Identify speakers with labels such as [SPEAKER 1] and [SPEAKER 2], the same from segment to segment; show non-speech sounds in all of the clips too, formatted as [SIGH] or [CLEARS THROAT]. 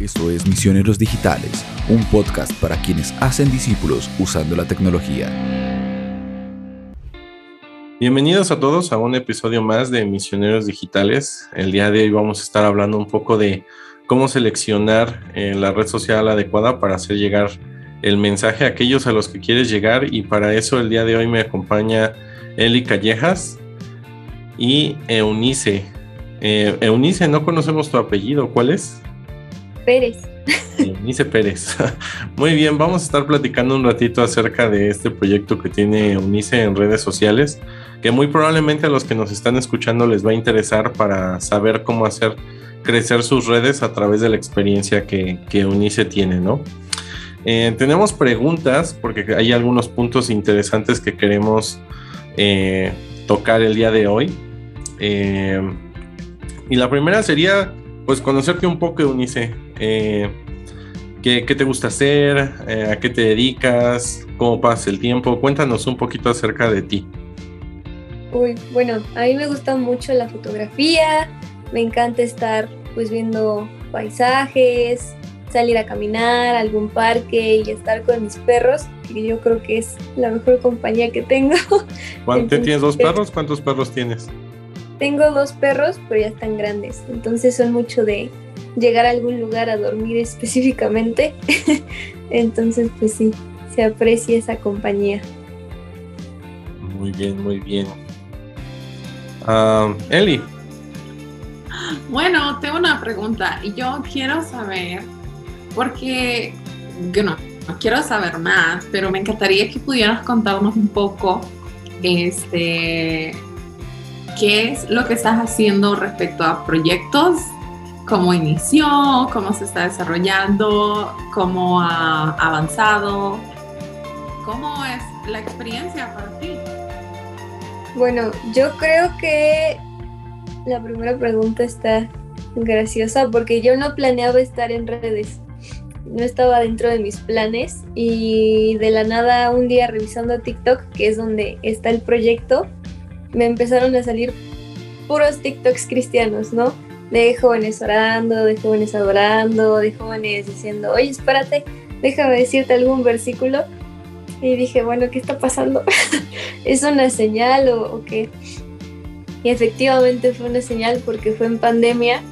[SPEAKER 1] Esto es Misioneros Digitales, un podcast para quienes hacen discípulos usando la tecnología.
[SPEAKER 2] Bienvenidos a todos a un episodio más de Misioneros Digitales. El día de hoy vamos a estar hablando un poco de cómo seleccionar eh, la red social adecuada para hacer llegar el mensaje a aquellos a los que quieres llegar y para eso el día de hoy me acompaña Eli Callejas y Eunice. Eh, Eunice, no conocemos tu apellido, ¿cuál es?
[SPEAKER 3] Pérez.
[SPEAKER 2] Eunice Pérez. [LAUGHS] Muy bien, vamos a estar platicando un ratito acerca de este proyecto que tiene Eunice en redes sociales, que muy probablemente a los que nos están escuchando les va a interesar para saber cómo hacer crecer sus redes a través de la experiencia que, Eunice tiene, ¿no? Eh, tenemos preguntas porque hay algunos puntos interesantes que queremos eh, tocar el día de hoy. Eh, y la primera sería, pues, conocerte un poco, Eunice. ¿qué, ¿qué, te gusta hacer? ¿A qué te dedicas? ¿Cómo pasa el tiempo? Cuéntanos un poquito acerca de ti.
[SPEAKER 3] Uy, bueno, a mí me gusta mucho la fotografía, me encanta estar pues viendo paisajes, salir a caminar a algún parque y estar con mis perros, que yo creo que es la mejor compañía que tengo.
[SPEAKER 2] ¿Cuánto [LAUGHS] tienes dos perros? ¿Cuántos perros tienes?
[SPEAKER 3] Tengo dos perros, pero ya están grandes, entonces son mucho de llegar a algún lugar a dormir [LAUGHS] específicamente. entonces, pues sí, se aprecia esa compañía.
[SPEAKER 2] Muy bien, muy bien. Uh, Eli.
[SPEAKER 4] Bueno, tengo una pregunta y yo quiero saber porque yo no, quiero saber más, pero me encantaría que pudieras contarnos un poco este, qué es lo que estás haciendo respecto a proyectos, cómo inició, cómo se está desarrollando, cómo ha avanzado, cómo es la experiencia para ti.
[SPEAKER 3] Bueno, yo creo que la primera pregunta está graciosa porque yo no planeaba estar en redes no estaba dentro de mis planes y de la nada un día revisando TikTok, que es donde está el proyecto, me empezaron a salir puros TikToks cristianos, ¿no? De jóvenes orando, de jóvenes adorando, de jóvenes diciendo, oye, espérate, déjame decirte algún versículo. Y dije, bueno, ¿qué está pasando? [LAUGHS] ¿Es una señal o, o qué? Y efectivamente fue una señal porque fue en pandemia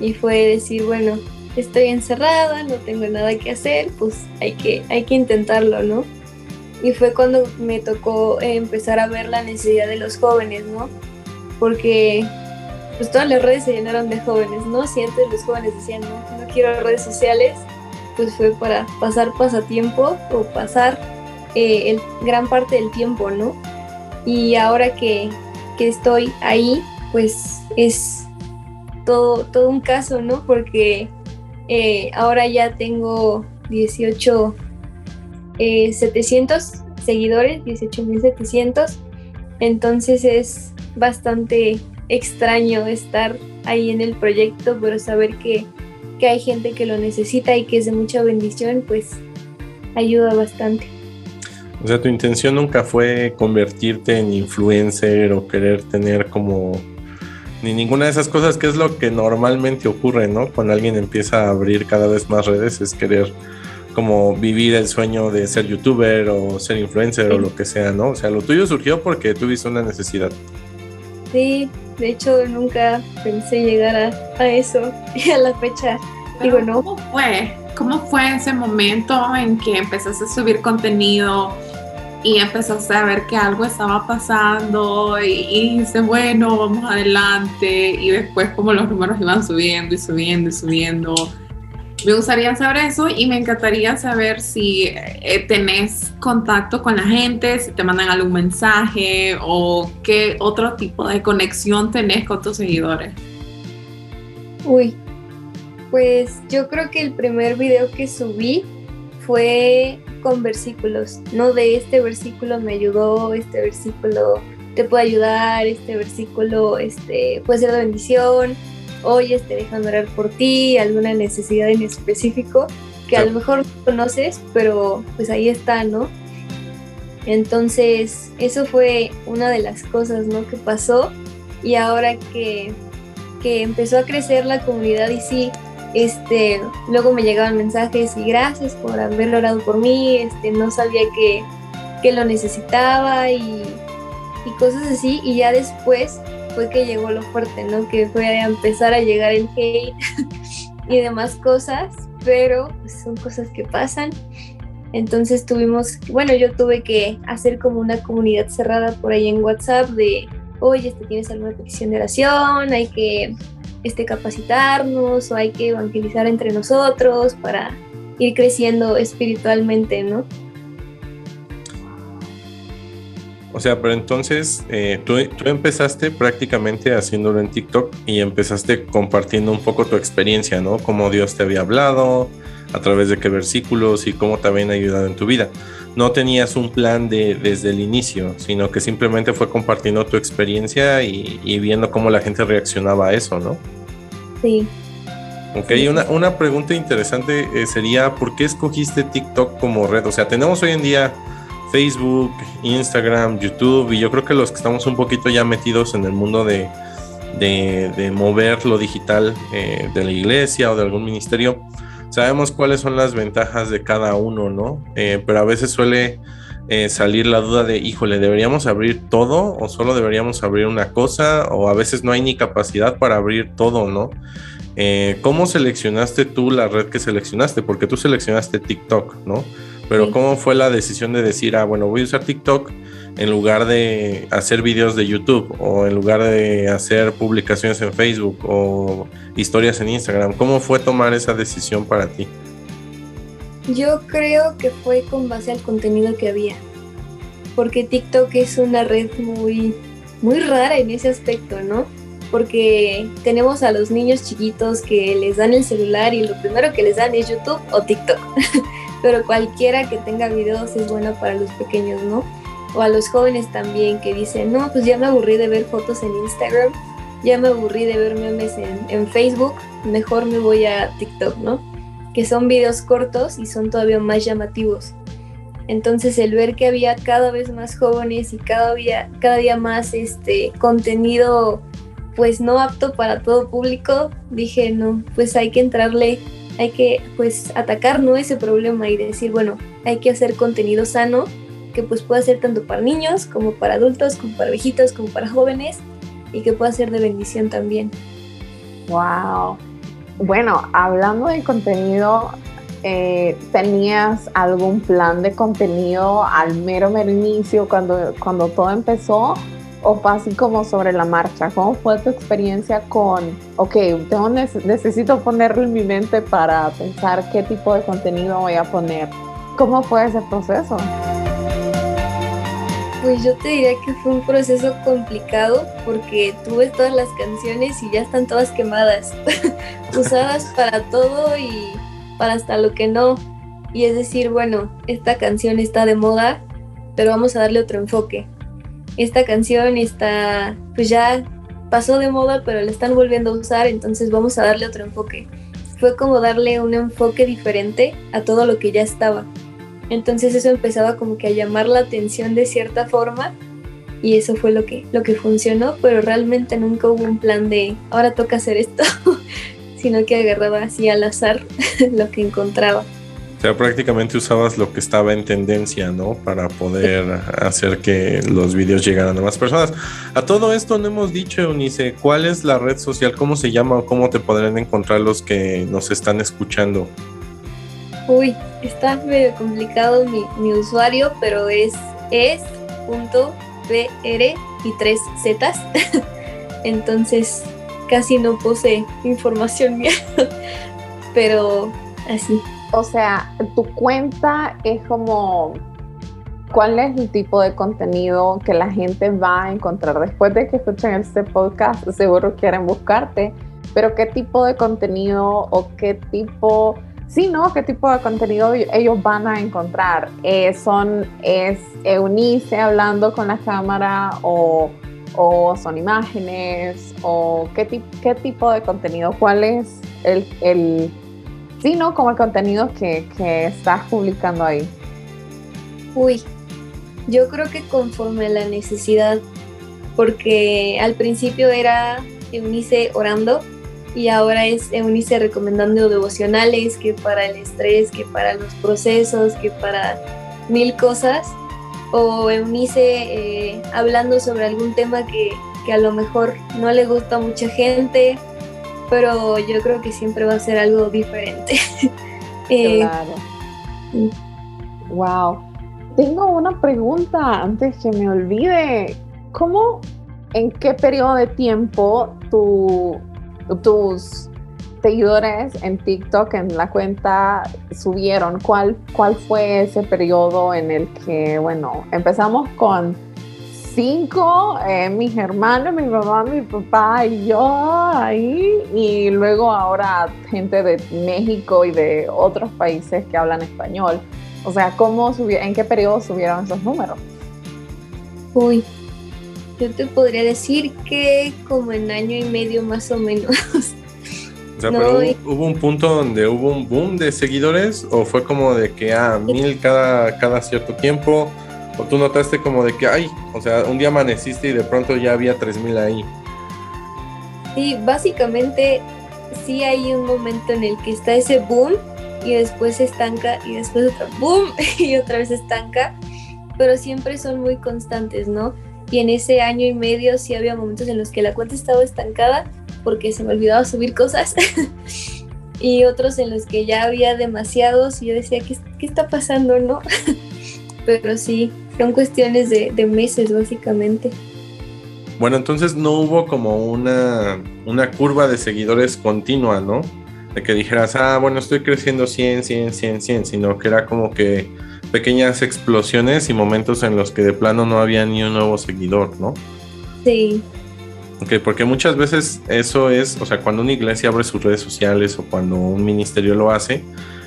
[SPEAKER 3] y fue decir, bueno, estoy encerrada, no tengo nada que hacer, pues hay que, hay que intentarlo, ¿no? Y fue cuando me tocó empezar a ver la necesidad de los jóvenes, ¿no? Porque pues todas las redes se llenaron de jóvenes, ¿no? Si antes los jóvenes decían, no, no quiero redes sociales, pues fue para pasar pasatiempo o pasar eh, el, gran parte del tiempo, ¿no? Y ahora que, que estoy ahí, pues es todo, todo un caso, ¿no? Porque eh, ahora ya tengo 18, 700 eh, seguidores, 18.700. Entonces es bastante extraño estar ahí en el proyecto, pero saber que, que hay gente que lo necesita y que es de mucha bendición, pues ayuda bastante.
[SPEAKER 2] O sea, tu intención nunca fue convertirte en influencer o querer tener como ni ninguna de esas cosas, que es lo que normalmente ocurre, ¿no? Cuando alguien empieza a abrir cada vez más redes, es querer como vivir el sueño de ser youtuber o ser influencer o lo que sea, ¿no? O sea, lo tuyo surgió porque tuviste una necesidad.
[SPEAKER 3] Sí, de hecho nunca pensé llegar a, a eso [LAUGHS] y a la fecha digo no.
[SPEAKER 4] ¿Cómo fue? ¿Cómo fue ese momento en que empezaste a subir contenido? y empezaste a ver que algo estaba pasando y, y dijiste, bueno, vamos adelante y después como los números iban subiendo y subiendo y subiendo. Me gustaría saber eso y me encantaría saber si eh, tenés contacto con la gente, si te mandan algún mensaje o qué otro tipo de conexión tenés con tus seguidores.
[SPEAKER 3] Uy, pues yo creo que el primer video que subí fue con versículos, no de este versículo me ayudó, este versículo te puede ayudar, este versículo este, puede ser de bendición, hoy te dejan orar por ti, alguna necesidad en específico que a lo mejor no conoces, pero pues ahí está, ¿no? Entonces, eso fue una de las cosas, ¿no? Que pasó y ahora que, que empezó a crecer la comunidad y sí, Este, luego me llegaban mensajes y gracias por haber orado por mí, este, no sabía que, que lo necesitaba y, y cosas así. Y ya después fue que llegó lo fuerte, ¿no? Que fue a empezar a llegar el hate [LAUGHS] y demás cosas, pero pues, son cosas que pasan. Entonces tuvimos, bueno, yo tuve que hacer como una comunidad cerrada por ahí en WhatsApp de, oye, este, ¿tienes alguna petición de oración? Hay que este, capacitarnos o hay que evangelizar entre nosotros para ir creciendo espiritualmente, ¿no?
[SPEAKER 2] O sea, pero entonces eh, tú, tú, empezaste prácticamente haciéndolo en TikTok y empezaste compartiendo un poco tu experiencia, ¿no? Cómo Dios te había hablado, a través de qué versículos y cómo te habían ayudado en tu vida. No tenías un plan de, desde el inicio, sino que simplemente fue compartiendo tu experiencia y, y viendo cómo la gente reaccionaba a eso, ¿no?
[SPEAKER 3] Sí.
[SPEAKER 2] Ok, una, una pregunta interesante eh, sería, ¿por qué escogiste TikTok como red? O sea, tenemos hoy en día Facebook, Instagram, YouTube, y yo creo que los que estamos un poquito ya metidos en el mundo de, de, mover lo digital eh, de la iglesia o de algún ministerio, sabemos cuáles son las ventajas de cada uno, ¿no? Eh, pero a veces suele eh, salir la duda de, híjole, ¿deberíamos abrir todo o solo deberíamos abrir una cosa? O a veces no hay ni capacidad para abrir todo, ¿no? ¿Cómo seleccionaste tú la red que seleccionaste? Porque tú seleccionaste TikTok, ¿no? Pero
[SPEAKER 3] Sí.
[SPEAKER 2] ¿cómo fue la decisión de decir, ah, bueno, voy a usar TikTok en lugar de hacer videos de YouTube o en lugar de hacer publicaciones en Facebook o historias en Instagram? ¿Cómo fue tomar esa decisión para ti?
[SPEAKER 3] Yo creo que fue con base al contenido que había, porque TikTok es una red muy, muy rara en ese aspecto, ¿no? Porque tenemos a los niños chiquitos que les dan el celular y lo primero que les dan es YouTube o TikTok, [LAUGHS] pero cualquiera que tenga videos es bueno para los pequeños, ¿no? O a los jóvenes también que dicen, no, pues ya me aburrí de ver fotos en Instagram, ya me aburrí de ver memes en, en Facebook, mejor me voy a TikTok, ¿no? que son videos cortos y son todavía más llamativos. Entonces el ver que había cada vez más jóvenes y cada día, cada día más este contenido pues no apto para todo público, dije, no, pues hay que entrarle, hay que pues atacar ¿no? ese problema y decir, bueno, hay que hacer contenido sano que pues pueda ser tanto para niños como para adultos, como para viejitos, como para jóvenes y que pueda ser de bendición también.
[SPEAKER 4] Wow. Bueno, hablando de contenido, eh, ¿tenías algún plan de contenido al mero, mero inicio cuando, cuando todo empezó? ¿O así como sobre la marcha? ¿Cómo fue tu experiencia con, ok, tengo, necesito ponerlo en mi mente para pensar qué tipo de contenido voy a poner? ¿Cómo fue ese proceso?
[SPEAKER 3] Pues yo te diría que fue un proceso complicado porque tuve todas las canciones y ya están todas quemadas, [LAUGHS] usadas para todo y para hasta lo que no. Y es decir, bueno, esta canción está de moda, pero vamos a darle otro enfoque. Esta canción está, pues ya pasó de moda, pero la están volviendo a usar, entonces vamos a darle otro enfoque. Fue como darle un enfoque diferente a todo lo que ya estaba. Entonces eso empezaba como que a llamar la atención de cierta forma y eso fue lo que, lo que funcionó, pero realmente nunca hubo un plan de ahora toca hacer esto, [LAUGHS] sino que agarraba así al azar [LAUGHS] lo que encontraba.
[SPEAKER 2] O sea, prácticamente usabas lo que estaba en tendencia, ¿no? Para poder hacer que los videos llegaran a más personas. A todo esto no hemos dicho, Eunice, ¿cuál es la red social? ¿Cómo se llama o cómo te podrán encontrar los que nos están escuchando?
[SPEAKER 3] Uy, está medio complicado mi, mi usuario, pero es es.br y tres zetas. [LAUGHS] Entonces casi no puse información mía, [LAUGHS] pero así.
[SPEAKER 4] O sea, tu cuenta es como, ¿cuál es el tipo de contenido que la gente va a encontrar después de que escuchen este podcast? Seguro quieren buscarte, pero ¿qué tipo de contenido o qué tipo, sí, no, qué tipo de contenido ellos van a encontrar? Eh, son, es Eunice hablando con la cámara o, o son imágenes o qué, qué tipo de contenido, cuál es el, el Sí, ¿no? Como el contenido que, que, estás publicando ahí.
[SPEAKER 3] Uy, yo creo que conforme a la necesidad, porque al principio era Eunice orando y ahora es Eunice recomendando devocionales, que para el estrés, que para los procesos, que para mil cosas, o Eunice eh, hablando sobre algún tema que, que a lo mejor no le gusta a mucha gente, pero yo creo que siempre va a ser algo diferente. [LAUGHS]
[SPEAKER 4] Eh, claro. Wow. Tengo una pregunta antes que me olvide. ¿Cómo, en qué periodo de tiempo tu, tus seguidores en TikTok, en la cuenta, subieron? ¿Cuál, ¿Cuál fue ese periodo en el que, bueno, empezamos con cinco, eh, mis hermanos, mi mamá, mi papá y yo ahí, y luego ahora gente de México y de otros países que hablan español. O sea, ¿cómo ¿en qué periodo subieron esos números?
[SPEAKER 3] Uy, yo te podría decir que como en año y medio más o menos.
[SPEAKER 2] O sea, pero hubo, un punto donde hubo un boom de seguidores o fue como de que a ah, mil cada, cada cierto tiempo ¿O tú notaste como de que, ay, o sea, un día amaneciste y de pronto ya había 3000 ahí?
[SPEAKER 3] Sí, básicamente sí hay un momento en el que está ese boom y después se estanca y después otro boom [LAUGHS] y otra vez estanca, pero siempre son muy constantes, ¿no? Y en ese año y medio sí había momentos en los que la cuenta estaba estancada porque se me olvidaba subir cosas [LAUGHS] y otros en los que ya había demasiados y yo decía, ¿qué, qué está pasando, no? [LAUGHS] pero sí, son cuestiones de, meses básicamente.
[SPEAKER 2] Bueno, entonces no hubo como una, una curva de seguidores continua, ¿no? De que dijeras, ah, bueno, estoy creciendo 100, 100, 100, 100, sino que era como que pequeñas explosiones y momentos en los que de plano no había ni un nuevo seguidor, ¿no?
[SPEAKER 3] Sí.
[SPEAKER 2] Ok, porque muchas veces eso es, o sea, cuando una iglesia abre sus redes sociales o cuando un ministerio lo hace,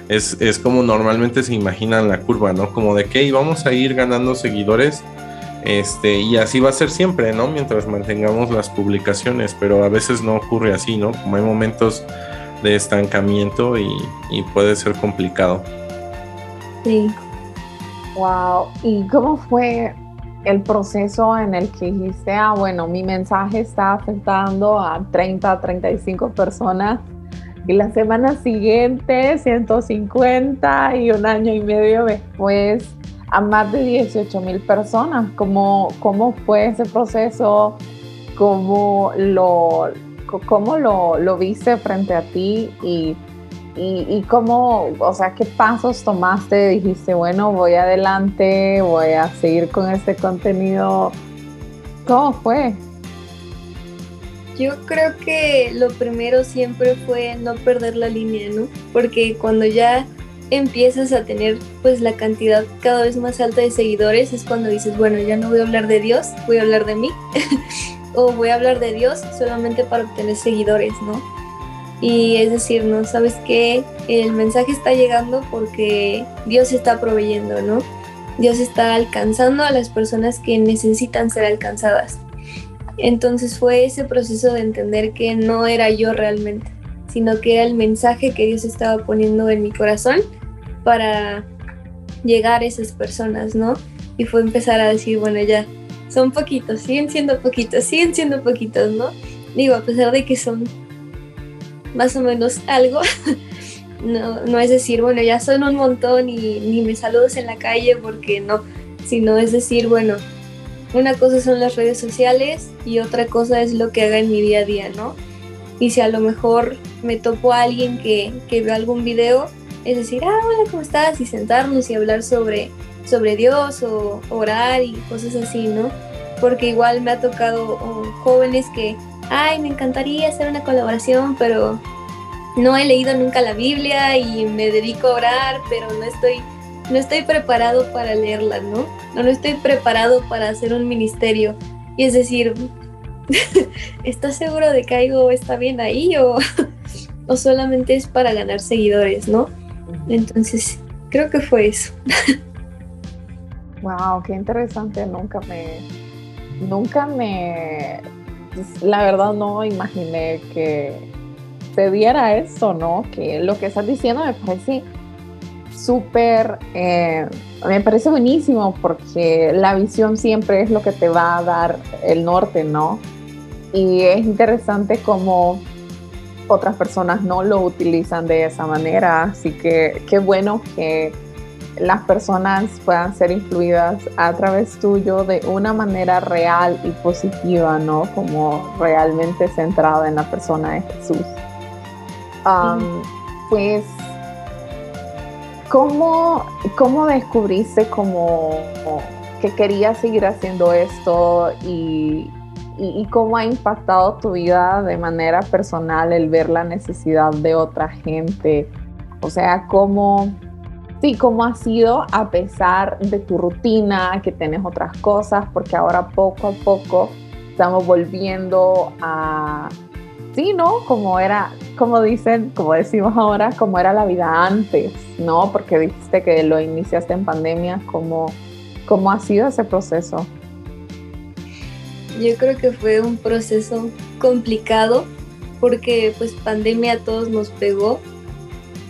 [SPEAKER 2] es, como normalmente se imaginan la curva, ¿no? Como de que vamos a ir ganando seguidores. Este, y así va a ser siempre, ¿no? Mientras mantengamos las publicaciones, pero a veces no ocurre así, ¿no? Como hay momentos de estancamiento y, y puede ser complicado.
[SPEAKER 3] Sí.
[SPEAKER 4] Wow. ¿Y cómo fue el proceso en el que dijiste, ah, bueno, mi mensaje está afectando a 30, 35 personas y la semana siguiente 150 y un año y medio después a más de 18 mil personas. ¿Cómo, ¿Cómo fue ese proceso? ¿Cómo lo, cómo lo, lo viste frente a ti? Y, y, y, cómo, o sea, qué pasos tomaste? Dijiste, bueno, voy adelante, voy a seguir con este contenido. ¿Cómo fue?
[SPEAKER 3] Yo creo que lo primero siempre fue no perder la línea, ¿no? Porque cuando ya empiezas a tener pues la cantidad cada vez más alta de seguidores es cuando dices, bueno, ya no voy a hablar de Dios, voy a hablar de mí. [LAUGHS] o voy a hablar de Dios solamente para obtener seguidores, ¿no? Y es decir, ¿no? ¿Sabes qué? El mensaje está llegando porque Dios está proveyendo, ¿no? Dios está alcanzando a las personas que necesitan ser alcanzadas. Entonces fue ese proceso de entender que no era yo realmente, sino que era el mensaje que Dios estaba poniendo en mi corazón para llegar a esas personas, ¿no? Y fue empezar a decir, bueno, ya, son poquitos, siguen siendo poquitos, siguen siendo poquitos, ¿no? Digo, a pesar de que son más o menos algo, [LAUGHS] no, no es decir, bueno, ya son un montón y ni me saludos en la calle porque no, sino es decir, bueno, una cosa son las redes sociales y otra cosa es lo que haga en mi día a día, ¿no? Y si a lo mejor me topo a alguien que, que ve algún video, es decir, ah, hola, ¿cómo estás? Y sentarnos y hablar sobre, sobre Dios o orar y cosas así, ¿no? Porque igual me ha tocado jóvenes que, ay, me encantaría hacer una colaboración, pero no he leído nunca la Biblia y me dedico a orar, pero no estoy no estoy preparado para leerla, ¿no? No, estoy preparado para hacer un ministerio. Y es decir, [LAUGHS] ¿estás seguro de que algo está bien ahí o, [LAUGHS] o solamente es para ganar seguidores, ¿no? Entonces, creo que fue eso. [LAUGHS]
[SPEAKER 4] wow, qué interesante. Nunca me, nunca me, la verdad no imaginé que se diera eso, ¿no? Que lo que estás diciendo me parece súper, eh, me parece buenísimo porque la visión siempre es lo que te va a dar el norte, ¿no? Y es interesante como otras personas no lo utilizan de esa manera. Así que qué bueno que las personas puedan ser influidas a través tuyo de una manera real y positiva, ¿no? Como realmente centrada en la persona de Jesús. Pues, ¿cómo, ¿cómo descubriste como que querías seguir haciendo esto y, cómo ha impactado tu vida de manera personal el ver la necesidad de otra gente. O sea, cómo, sí, cómo ha sido a pesar de tu rutina, que tienes otras cosas, porque ahora poco a poco estamos volviendo a, sí, ¿no? Como era, como dicen, como decimos ahora, como era la vida antes, ¿no? Porque dijiste que lo iniciaste en pandemia, ¿cómo, cómo ha sido ese proceso?
[SPEAKER 3] Yo creo que fue un proceso complicado porque pues pandemia a todos nos pegó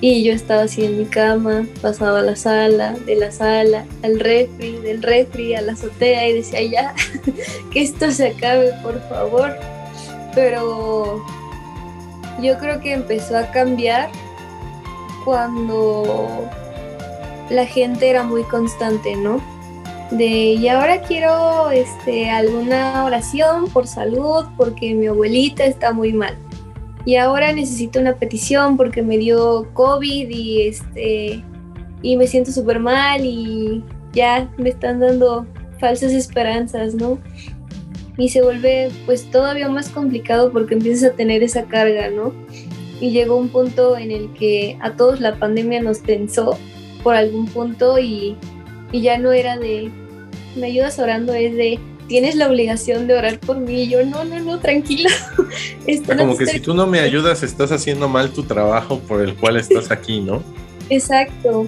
[SPEAKER 3] y yo estaba así en mi cama, pasaba a la sala, de la sala al refri, del refri a la azotea y decía ya, [LAUGHS] que esto se acabe por favor. Pero yo creo que empezó a cambiar cuando la gente era muy constante, ¿no? de y ahora quiero este, alguna oración por salud porque mi abuelita está muy mal. Y ahora necesito una petición porque me dio COVID y este y me siento súper mal y ya me están dando falsas esperanzas, ¿no? Y se vuelve pues todavía más complicado porque empiezas a tener esa carga, ¿no? Y llegó un punto en el que a todos la pandemia nos tensó por algún punto y y ya no era de, me ayudas orando, es de, tienes la obligación de orar por mí. Y yo, no, no, no, tranquila. [LAUGHS]
[SPEAKER 2] Como que si tú no me ayudas, estás haciendo mal tu trabajo por el cual estás aquí, ¿no?
[SPEAKER 3] Exacto.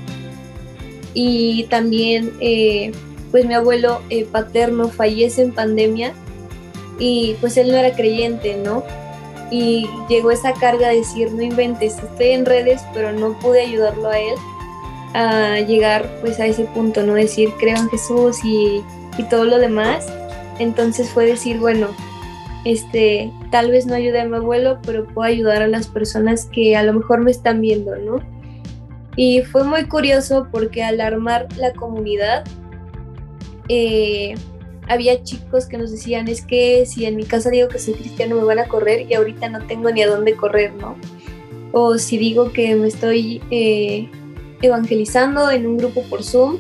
[SPEAKER 3] Y también, eh, pues mi abuelo eh, paterno fallece en pandemia y pues él no era creyente, ¿no? Y llegó esa carga de decir, no inventes, estoy en redes, pero no pude ayudarlo a él a llegar pues a ese punto, ¿no? Decir creo en Jesús y, todo lo demás. Entonces fue decir, bueno, este, tal vez no ayude a mi abuelo, pero puedo ayudar a las personas que a lo mejor me están viendo, ¿no? Y fue muy curioso porque al armar la comunidad, eh, había chicos que nos decían, es que si en mi casa digo que soy cristiano me van a correr y ahorita no tengo ni a dónde correr, ¿no? O si digo que me estoy eh, evangelizando en un grupo por Zoom,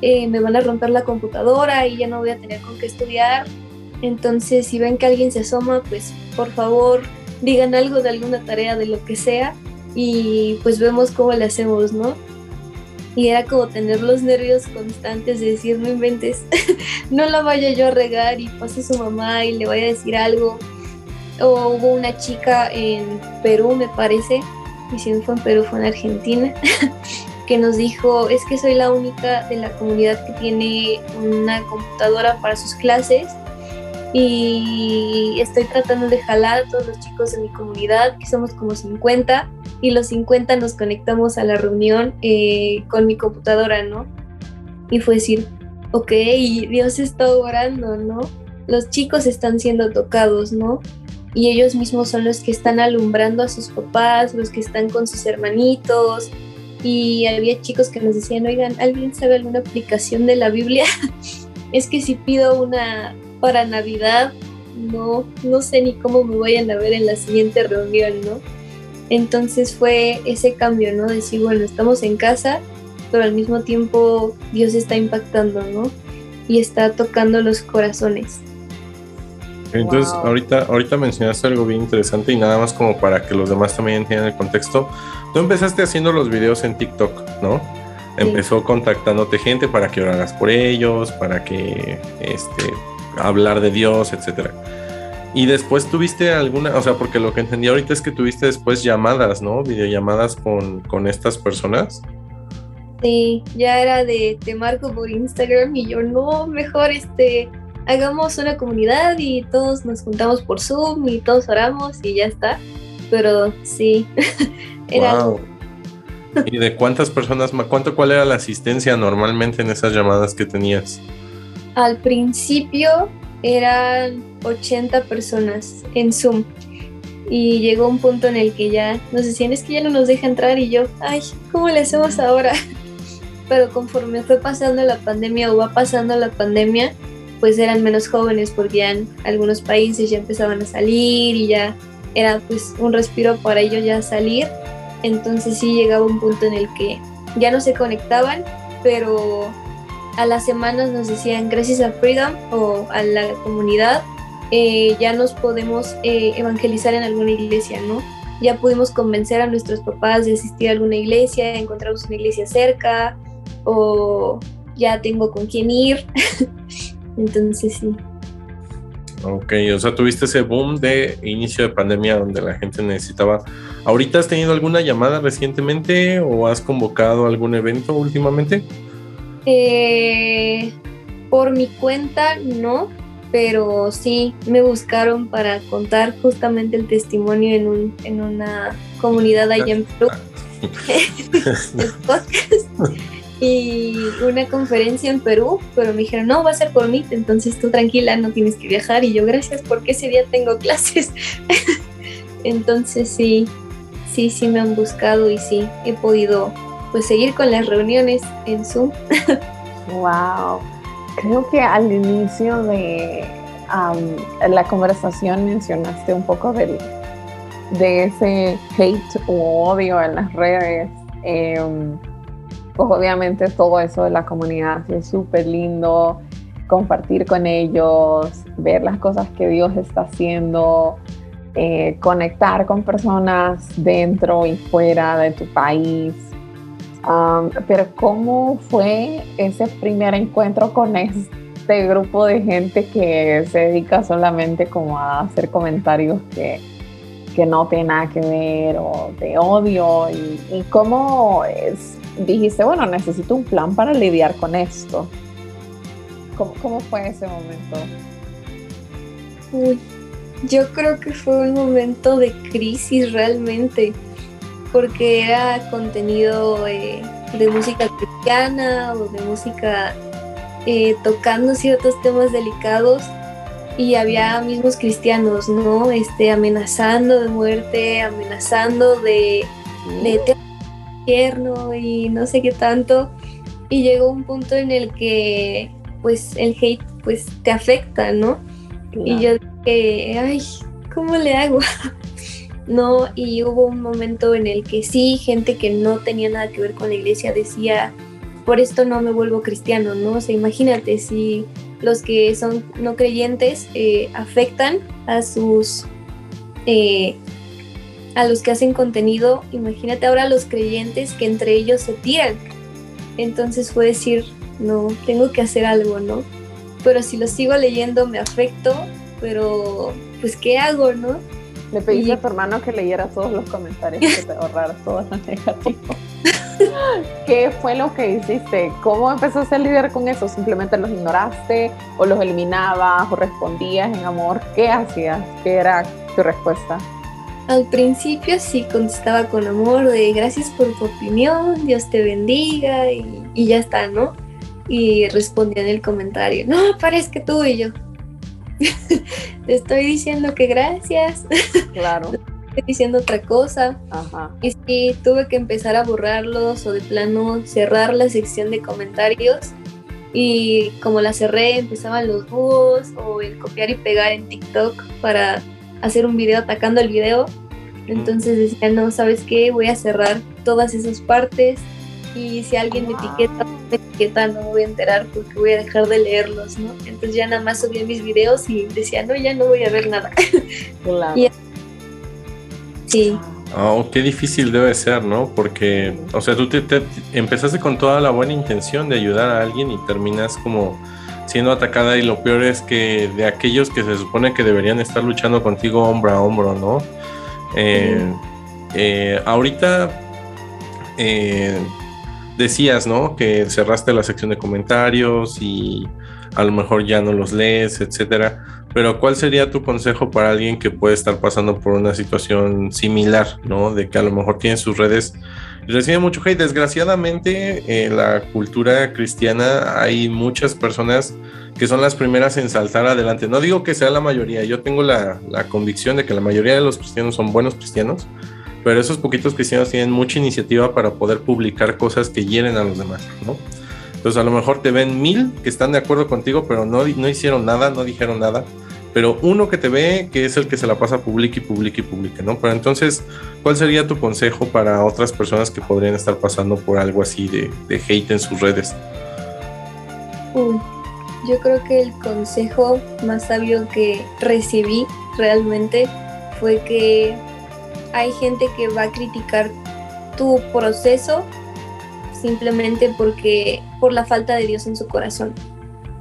[SPEAKER 3] eh, me van a romper la computadora y ya no voy a tener con qué estudiar. Entonces, si ven que alguien se asoma, pues por favor digan algo de alguna tarea, de lo que sea, y pues vemos cómo le hacemos, ¿no? Y era como tener los nervios constantes de decir, no inventes, [LAUGHS] no la vaya yo a regar y pase su mamá y le vaya a decir algo. O hubo una chica en Perú, me parece, y si no fue en Perú, fue en Argentina, [LAUGHS] que nos dijo, es que soy la única de la comunidad que tiene una computadora para sus clases y estoy tratando de jalar a todos los chicos de mi comunidad, que somos como 50, y los 50 nos conectamos a la reunión eh, con mi computadora, ¿no? Y fue decir, ok, Dios está orando, ¿no? Los chicos están siendo tocados, ¿no? Y ellos mismos son los que están alumbrando a sus papás, los que están con sus hermanitos, y había chicos que nos decían, oigan, ¿alguien sabe alguna aplicación de la Biblia? [LAUGHS] es que si pido una para Navidad, no, no sé ni cómo me vayan a ver en la siguiente reunión, ¿no? Entonces fue ese cambio, ¿no? Decir, bueno, estamos en casa, pero al mismo tiempo Dios está impactando, ¿no? Y está tocando los corazones.
[SPEAKER 2] Entonces, ahorita, ahorita mencionaste algo bien interesante y nada más como para que los demás también entiendan el contexto. Tú empezaste haciendo los videos en TikTok, ¿no? Empezó contactándote gente para que oraras por ellos, para que este, hablar de Dios, etcétera. Y después tuviste alguna, o sea, porque lo que entendí ahorita es que tuviste después llamadas, ¿no? Videollamadas con, con estas personas.
[SPEAKER 3] Sí, ya era de te marco por Instagram y yo no, mejor este hagamos una comunidad y todos nos juntamos por Zoom y todos oramos y ya está. Pero sí, [LAUGHS] era...
[SPEAKER 2] ¿Y de cuántas personas, cuánto, cuál era la asistencia normalmente en esas llamadas que tenías?
[SPEAKER 3] Al principio eran 80 personas en Zoom y llegó un punto en el que ya nos decían es que ya no nos deja entrar y yo, ay, ¿cómo le hacemos ahora? [LAUGHS] Pero conforme fue pasando la pandemia o va pasando la pandemia, pues eran menos jóvenes porque ya en algunos países ya empezaban a salir y ya era pues un respiro para ellos ya salir. Entonces sí llegaba un punto en el que ya no se conectaban, pero a las semanas nos decían gracias a Freedom o a la comunidad eh, ya nos podemos eh, evangelizar en alguna iglesia, ¿no? Ya pudimos convencer a nuestros papás de asistir a alguna iglesia, encontramos una iglesia cerca o ya tengo con quién ir. [LAUGHS] Entonces sí.
[SPEAKER 2] Ok, o sea, tuviste ese boom de inicio de pandemia donde la gente necesitaba. ¿Ahorita has tenido alguna llamada recientemente o has convocado algún evento últimamente?
[SPEAKER 3] Eh, por mi cuenta, no, pero sí me buscaron para contar justamente el testimonio en, un, en una comunidad allá en Perú. [LAUGHS] [LAUGHS] y una conferencia en Perú, pero me dijeron, no, va a ser por mí, entonces tú tranquila, no tienes que viajar. Y yo, gracias, porque ese día tengo clases. [LAUGHS] entonces sí, sí, sí me han buscado y sí, he podido pues seguir con las reuniones en Zoom.
[SPEAKER 4] wow. Creo que al inicio de la conversación mencionaste un poco del, de ese hate o odio en las redes. Em, pues obviamente todo eso de la comunidad es súper lindo, compartir con ellos, ver las cosas que Dios está haciendo, eh, conectar con personas dentro y fuera de tu país pero ¿cómo fue ese primer encuentro con este grupo de gente que se dedica solamente como a hacer comentarios que, que no tienen nada que ver o de odio? ¿Y, cómo dijiste, bueno, necesito un plan para lidiar con esto? ¿Cómo, cómo fue ese momento?
[SPEAKER 3] yo creo que fue un momento de crisis realmente porque era contenido eh, de música cristiana o de música eh, tocando ciertos temas delicados y había mismos cristianos, ¿no? Este, amenazando de muerte, amenazando de, de infierno y no sé qué tanto. Y llegó un punto en el que, pues, el hate, pues, te afecta, ¿no? Y yo dije, ay, ¿cómo le hago? [LAUGHS] ¿no? Y hubo un momento en el que sí, gente que no tenía nada que ver con la iglesia decía, por esto no me vuelvo cristiano, ¿no? O sea, imagínate si los que son no creyentes eh, afectan a sus... Eh, a los que hacen contenido, imagínate ahora los creyentes que entre ellos se tiran. Entonces fue decir, no, tengo que hacer algo, ¿no? Pero si lo sigo leyendo me afecto, pero pues ¿qué hago, no?
[SPEAKER 4] Le pedí a tu hermano que leyera todos los comentarios, que te ahorrara todo lo negativo. [LAUGHS] ¿Qué fue lo que hiciste? ¿Cómo empezaste a lidiar con eso? ¿Simplemente los ignoraste o los eliminabas o respondías en amor? ¿Qué hacías? ¿Qué era tu respuesta?
[SPEAKER 3] Al principio sí contestaba con amor de gracias por tu opinión, Dios te bendiga y, y ya está, ¿no? Y respondía en el comentario, no, que tú y yo, [LAUGHS] te estoy diciendo que gracias.
[SPEAKER 4] Claro. [LAUGHS]
[SPEAKER 3] estoy diciendo otra cosa. Y sí, tuve que empezar a borrarlos o de plano cerrar la sección de comentarios. Y como la cerré, empezaban los búhos o el copiar y pegar en TikTok para hacer un video atacando el video. Entonces decía, no, ¿sabes qué? Voy a cerrar todas esas partes y si alguien me etiqueta, me etiqueta, no me voy a enterar porque voy a dejar de leerlos, ¿no? Entonces ya nada más subía mis videos y decía, no, ya no voy a ver nada. [LAUGHS]
[SPEAKER 4] Claro.
[SPEAKER 3] sí.
[SPEAKER 2] Oh, qué difícil debe ser, ¿no? Porque, o sea, tú te, empezaste con toda la buena intención de ayudar a alguien y terminas como siendo atacada y lo peor es que de aquellos que se supone que deberían estar luchando contigo hombro a hombro, ¿no? Eh, eh, ahorita eh, decías, ¿no? Que cerraste la sección de comentarios y a lo mejor ya no los lees, etcétera. Pero ¿cuál sería tu consejo para alguien que puede estar pasando por una situación similar, ¿no? De que a lo mejor tiene sus redes recibe mucho hate. Desgraciadamente, en la cultura cristiana hay muchas personas que son las primeras en saltar adelante. No digo que sea la mayoría, yo tengo la, la convicción de que la mayoría de los cristianos son buenos cristianos, pero esos poquitos cristianos tienen mucha iniciativa para poder publicar cosas que hieren a los demás, ¿no? Entonces a lo mejor te ven mil que están de acuerdo contigo, pero no, no hicieron nada, no dijeron nada. Pero uno que te ve, que es el que se la pasa publica y publica y publica, ¿no? Pero entonces, ¿cuál sería tu consejo para otras personas que podrían estar pasando por algo así de, de hate en sus redes?
[SPEAKER 3] yo creo que el consejo más sabio que recibí realmente fue que hay gente que va a criticar tu proceso simplemente porque por la falta de Dios en su corazón,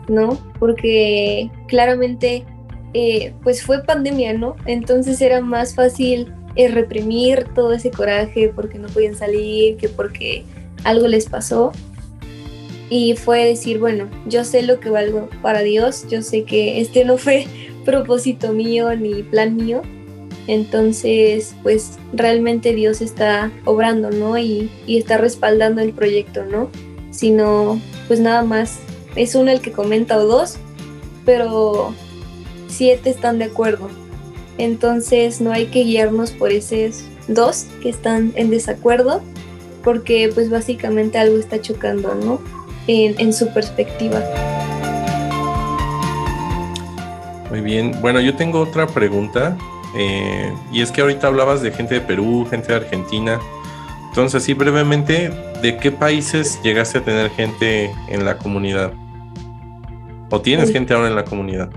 [SPEAKER 3] ¿no? Porque claramente eh, pues fue pandemia, ¿no? Entonces era más fácil eh, reprimir todo ese coraje porque no podían salir, que porque algo les pasó. Y fue decir, bueno, yo sé lo que valgo para Dios, yo sé que este no fue [LAUGHS] propósito mío ni plan mío, entonces, pues realmente Dios está obrando, ¿no? Y, está respaldando el proyecto, ¿no? Sino, pues nada más, es uno el que comenta o dos, pero siete están de acuerdo. Entonces no hay que guiarnos por esos dos que están en desacuerdo, porque pues básicamente algo está chocando, ¿no? En, en su perspectiva.
[SPEAKER 2] Muy bien, bueno, yo tengo otra pregunta eh, y es que ahorita hablabas de gente de Perú, gente de Argentina. Entonces, así brevemente, ¿de qué países llegaste a tener gente en la comunidad? ¿O tienes gente ahora en la comunidad?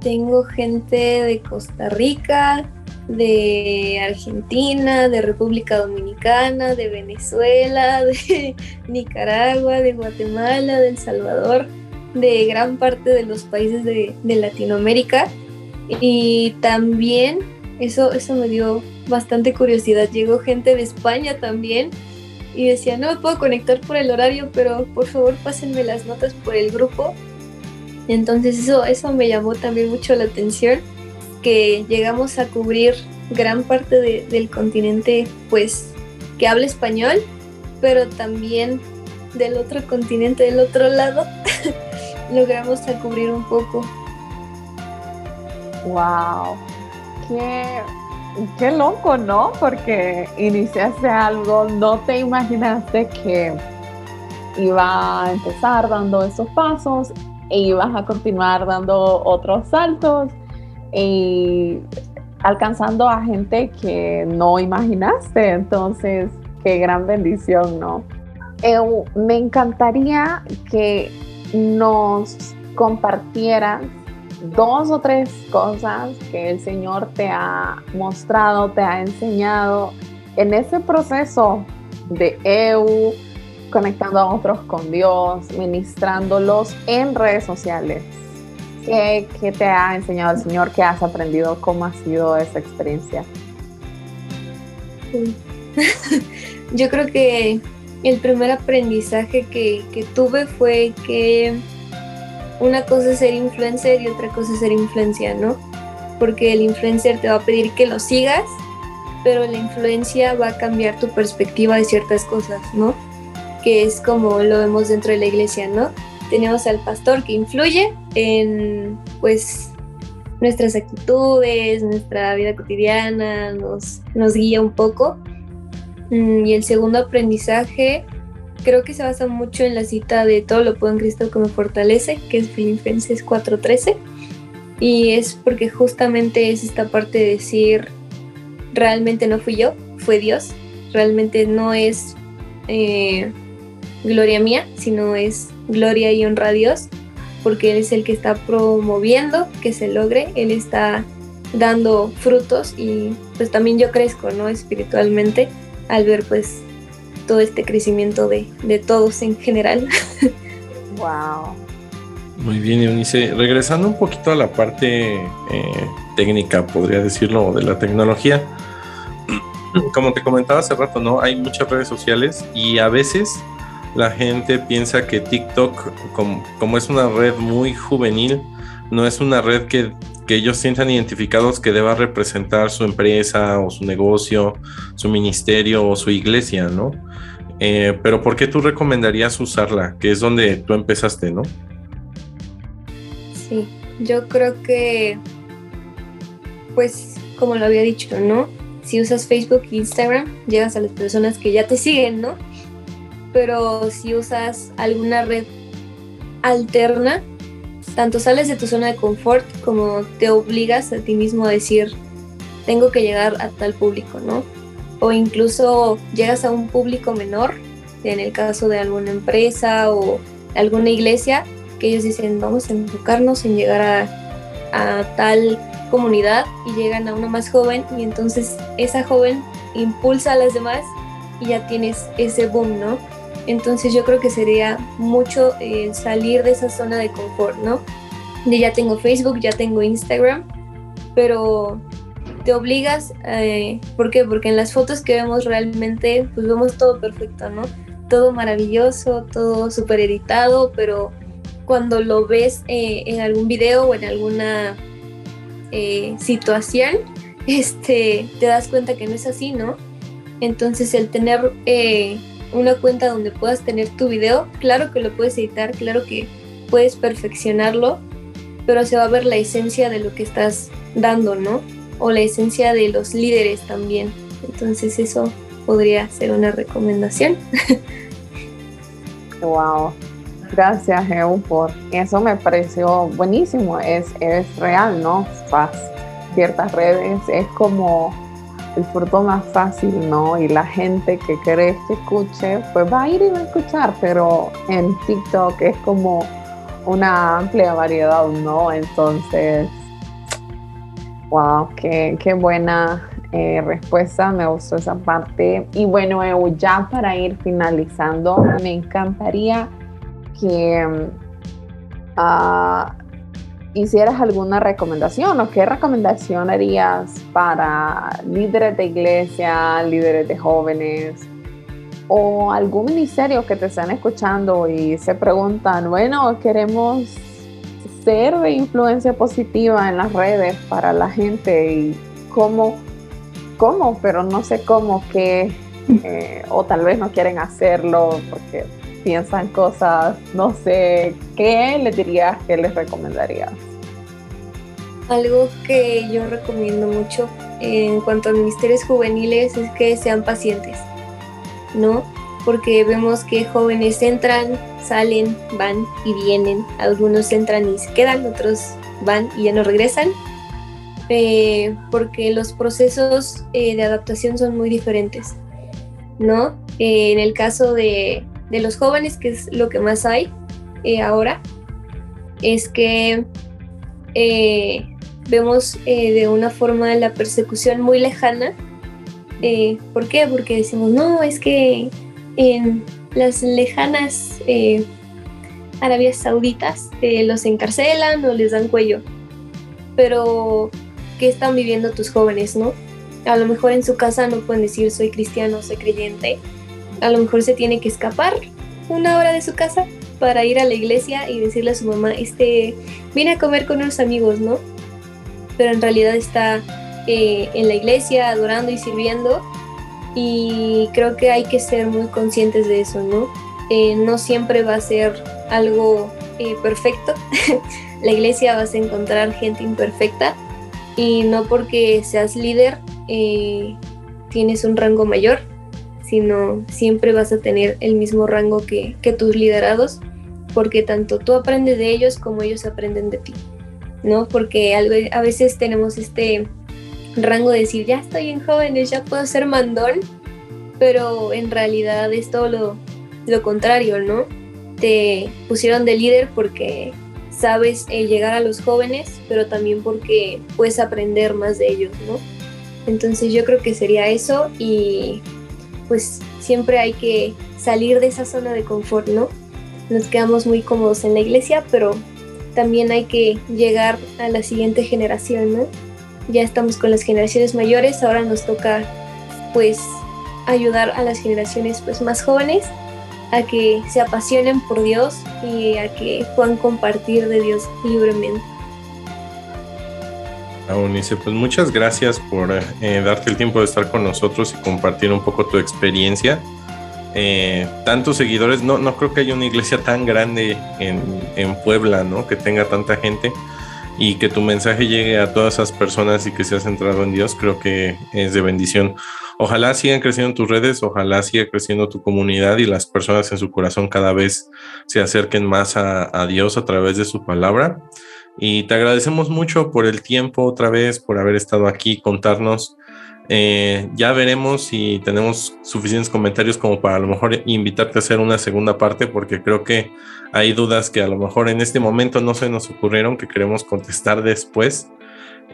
[SPEAKER 3] Tengo gente de Costa Rica, de Argentina, de República Dominicana, de Venezuela, [LAUGHS] de Nicaragua, de Guatemala, de El Salvador, de gran parte de los países de, de Latinoamérica y también eso, eso me dio bastante curiosidad. Llegó gente de España también y decía, no me puedo conectar por el horario, pero por favor pásenme las notas por el grupo. Entonces eso, eso me llamó también mucho la atención, que llegamos a cubrir gran parte del continente, pues, que habla español, pero también del otro continente, del otro lado, [LAUGHS] logramos a cubrir un poco.
[SPEAKER 4] Wow, qué, qué loco, ¿no? Porque iniciaste algo, no te imaginaste que iba a empezar dando esos pasos e ibas a continuar dando otros saltos y alcanzando a gente que no imaginaste. Entonces, qué gran bendición, ¿no? me encantaría que nos compartieras dos o tres cosas que el Señor te ha mostrado, te ha enseñado en ese proceso de EU, conectando a otros con Dios, ministrándolos en redes sociales. ¿Qué, te ha enseñado el Señor? ¿Qué has aprendido? ¿Cómo ha sido esa experiencia? [LAUGHS]
[SPEAKER 3] Yo creo que el primer aprendizaje que, que tuve fue que una cosa es ser influencer y otra cosa es ser influencia, ¿no? Porque el influencer te va a pedir que lo sigas, pero la influencia va a cambiar tu perspectiva de ciertas cosas, ¿no? Que es como lo vemos dentro de la iglesia, ¿no? Tenemos al pastor que influye en, pues, nuestras actitudes, nuestra vida cotidiana, nos, nos guía un poco. Mm, y el segundo aprendizaje creo que se basa mucho en la cita de todo lo puedo en Cristo que me fortalece, que es Filipenses 4:13. Y es porque justamente es esta parte de decir, realmente no fui yo, fue Dios. Realmente no es eh, gloria mía, sino es gloria y honra a Dios, porque Él es el que está promoviendo que se logre, Él está dando frutos y pues también yo crezco, ¿no? Espiritualmente al ver pues todo este crecimiento de, todos en general. [LAUGHS]
[SPEAKER 4] Wow.
[SPEAKER 2] Muy bien, Eunice. Regresando un poquito a la parte eh, técnica, podría decirlo, de la tecnología. [CLEARS THROAT] Como te comentaba hace rato, ¿no? Hay muchas redes sociales y a veces la gente piensa que TikTok, como, como es una red muy juvenil, no es una red que que ellos sientan identificados que deba representar su empresa o su negocio, su ministerio o su iglesia, ¿no? Eh, pero ¿por qué tú recomendarías usarla? Que es donde tú empezaste, ¿no?
[SPEAKER 3] Sí, yo creo que, pues, como lo había dicho, ¿no? Si usas Facebook e Instagram, llegas a las personas que ya te siguen, ¿no? Pero si usas alguna red alterna, tanto sales de tu zona de confort como te obligas a ti mismo a decir, tengo que llegar a tal público, ¿no? O incluso llegas a un público menor, en el caso de alguna empresa o alguna iglesia, que ellos dicen, vamos a enfocarnos en llegar a, tal comunidad y llegan a una más joven y entonces esa joven impulsa a las demás y ya tienes ese boom, ¿no? Entonces yo creo que sería mucho eh, salir de esa zona de confort, ¿no? De ya tengo Facebook, ya tengo Instagram, pero te obligas, eh, ¿por qué? Porque en las fotos que vemos realmente, pues vemos todo perfecto, ¿no? Todo maravilloso, todo súper editado, pero cuando lo ves eh, en algún video o en alguna situación, este, te das cuenta que no es así, ¿no? Entonces el tener una cuenta donde puedas tener tu video, claro que lo puedes editar, claro que puedes perfeccionarlo, pero se va a ver la esencia de lo que estás dando, ¿no? O la esencia de los líderes también. Entonces eso podría ser una recomendación. [LAUGHS]
[SPEAKER 4] wow. Gracias, Eu, por eso me pareció buenísimo. Es, es real, ¿no? ciertas redes es como el fruto más fácil, ¿no? Y la gente que querés que escuche, pues va a ir y va a escuchar, pero en TikTok es como una amplia variedad, ¿no? Entonces, wow, qué, qué buena eh, respuesta, me gustó esa parte. Y bueno, ya para ir finalizando, me encantaría que... Uh, hicieras alguna recomendación o qué recomendación harías para líderes de iglesia, líderes de jóvenes o algún ministerio que te estén escuchando y se preguntan, bueno, queremos ser de influencia positiva en las redes para la gente y cómo, cómo, pero no sé cómo, qué, eh, o tal vez no quieren hacerlo porque piensan cosas, no sé, ¿qué les dirías, qué les recomendarías?
[SPEAKER 3] Algo que yo recomiendo mucho en cuanto a ministerios juveniles es que sean pacientes, ¿no? Porque vemos que jóvenes entran, salen, van y vienen. Algunos entran y se quedan, otros van y ya no regresan. Eh, porque los procesos eh, de adaptación son muy diferentes, ¿no? Eh, en el caso de, de, los jóvenes, que es lo que más hay ahora, es que vemos eh, de una forma la persecución muy lejana. Eh, ¿Por qué? Porque decimos, no, es que en las lejanas eh, Arabias Sauditas los encarcelan o les dan cuello. Pero, ¿qué están viviendo tus jóvenes, no? A lo mejor en su casa no pueden decir soy cristiano, soy creyente. A lo mejor se tiene que escapar una hora de su casa para ir a la iglesia y decirle a su mamá, este, vine a comer con unos amigos, ¿no? pero en realidad está eh, en la iglesia adorando y sirviendo y creo que hay que ser muy conscientes de eso, ¿no? Eh, no siempre va a ser algo eh, perfecto, [LAUGHS] la iglesia vas a encontrar gente imperfecta y no porque seas líder tienes un rango mayor, sino siempre vas a tener el mismo rango que, que tus liderados, porque tanto tú aprendes de ellos como ellos aprenden de ti. ¿no? Porque a veces tenemos este rango de decir, ya estoy en jóvenes, ya puedo ser mandón, pero en realidad es todo lo, lo contrario, ¿no? Te pusieron de líder porque sabes eh, llegar a los jóvenes, pero también porque puedes aprender más de ellos, ¿no? Entonces yo creo que sería eso y pues siempre hay que salir de esa zona de confort, ¿no? Nos quedamos muy cómodos en la iglesia, pero también hay que llegar a la siguiente generación, ¿no? Ya estamos con las generaciones mayores, ahora nos toca pues ayudar a las generaciones pues más jóvenes a que se apasionen por Dios y a que puedan compartir de Dios libremente.
[SPEAKER 2] Eunice, pues muchas gracias por eh, darte el tiempo de estar con nosotros y compartir un poco tu experiencia. Eh, tantos seguidores, no, no creo que haya una iglesia tan grande en, en Puebla, ¿no? Que tenga tanta gente y que tu mensaje llegue a todas esas personas y que seas centrado en Dios, creo que es de bendición. Ojalá sigan creciendo tus redes, ojalá siga creciendo tu comunidad y las personas en su corazón cada vez se acerquen más a, Dios a través de su palabra. Y te agradecemos mucho por el tiempo otra vez, por haber estado aquí, contarnos. Eh, ya veremos si tenemos suficientes comentarios como para a lo mejor invitarte a hacer una segunda parte, porque creo que hay dudas que a lo mejor en este momento no se nos ocurrieron, que queremos contestar después.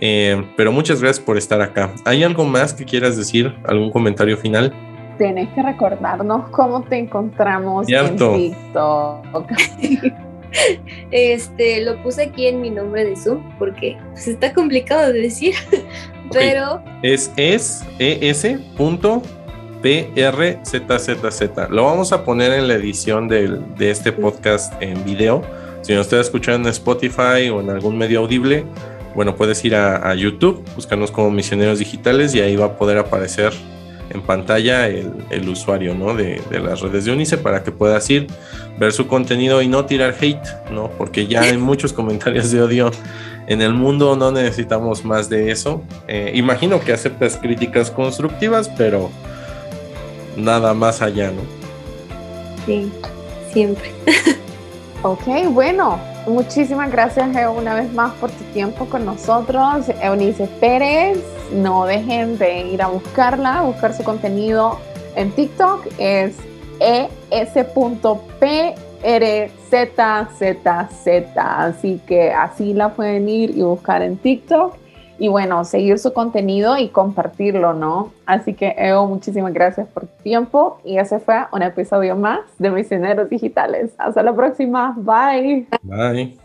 [SPEAKER 2] Eh, pero muchas gracias por estar acá. ¿Hay algo más que quieras decir? ¿Algún comentario final?
[SPEAKER 4] Tienes que recordarnos cómo te encontramos en TikTok. [LAUGHS] [LAUGHS]
[SPEAKER 3] este, lo puse aquí en mi nombre de Zoom porque pues, está complicado de decir, [LAUGHS] pero...
[SPEAKER 2] Es es es punto PRZZZ. Lo vamos a poner en la edición de este podcast en video. Si nos está escuchando en Spotify o en algún medio audible, bueno, puedes ir a, YouTube, buscarnos como misioneros digitales y ahí va a poder aparecer en pantalla el, usuario ¿no? de, las redes de Unice para que puedas ir, ver su contenido y no tirar hate, ¿no? Porque ya hay [LAUGHS] muchos comentarios de odio en el mundo, no necesitamos más de eso. Eh, imagino que aceptas críticas constructivas, pero nada más allá, ¿no?
[SPEAKER 3] Sí, siempre. [LAUGHS]
[SPEAKER 4] ok, bueno, muchísimas gracias una vez más por tu tiempo con nosotros. Eunice Pérez, no dejen de ir a buscarla, buscar su contenido en TikTok, es es.przzz, así que así la pueden ir y buscar en TikTok y bueno, seguir su contenido y compartirlo, ¿no? Así que Eo, muchísimas gracias por tu tiempo y ese fue un episodio más de Misioneros Digitales. Hasta la próxima, bye.
[SPEAKER 2] Bye.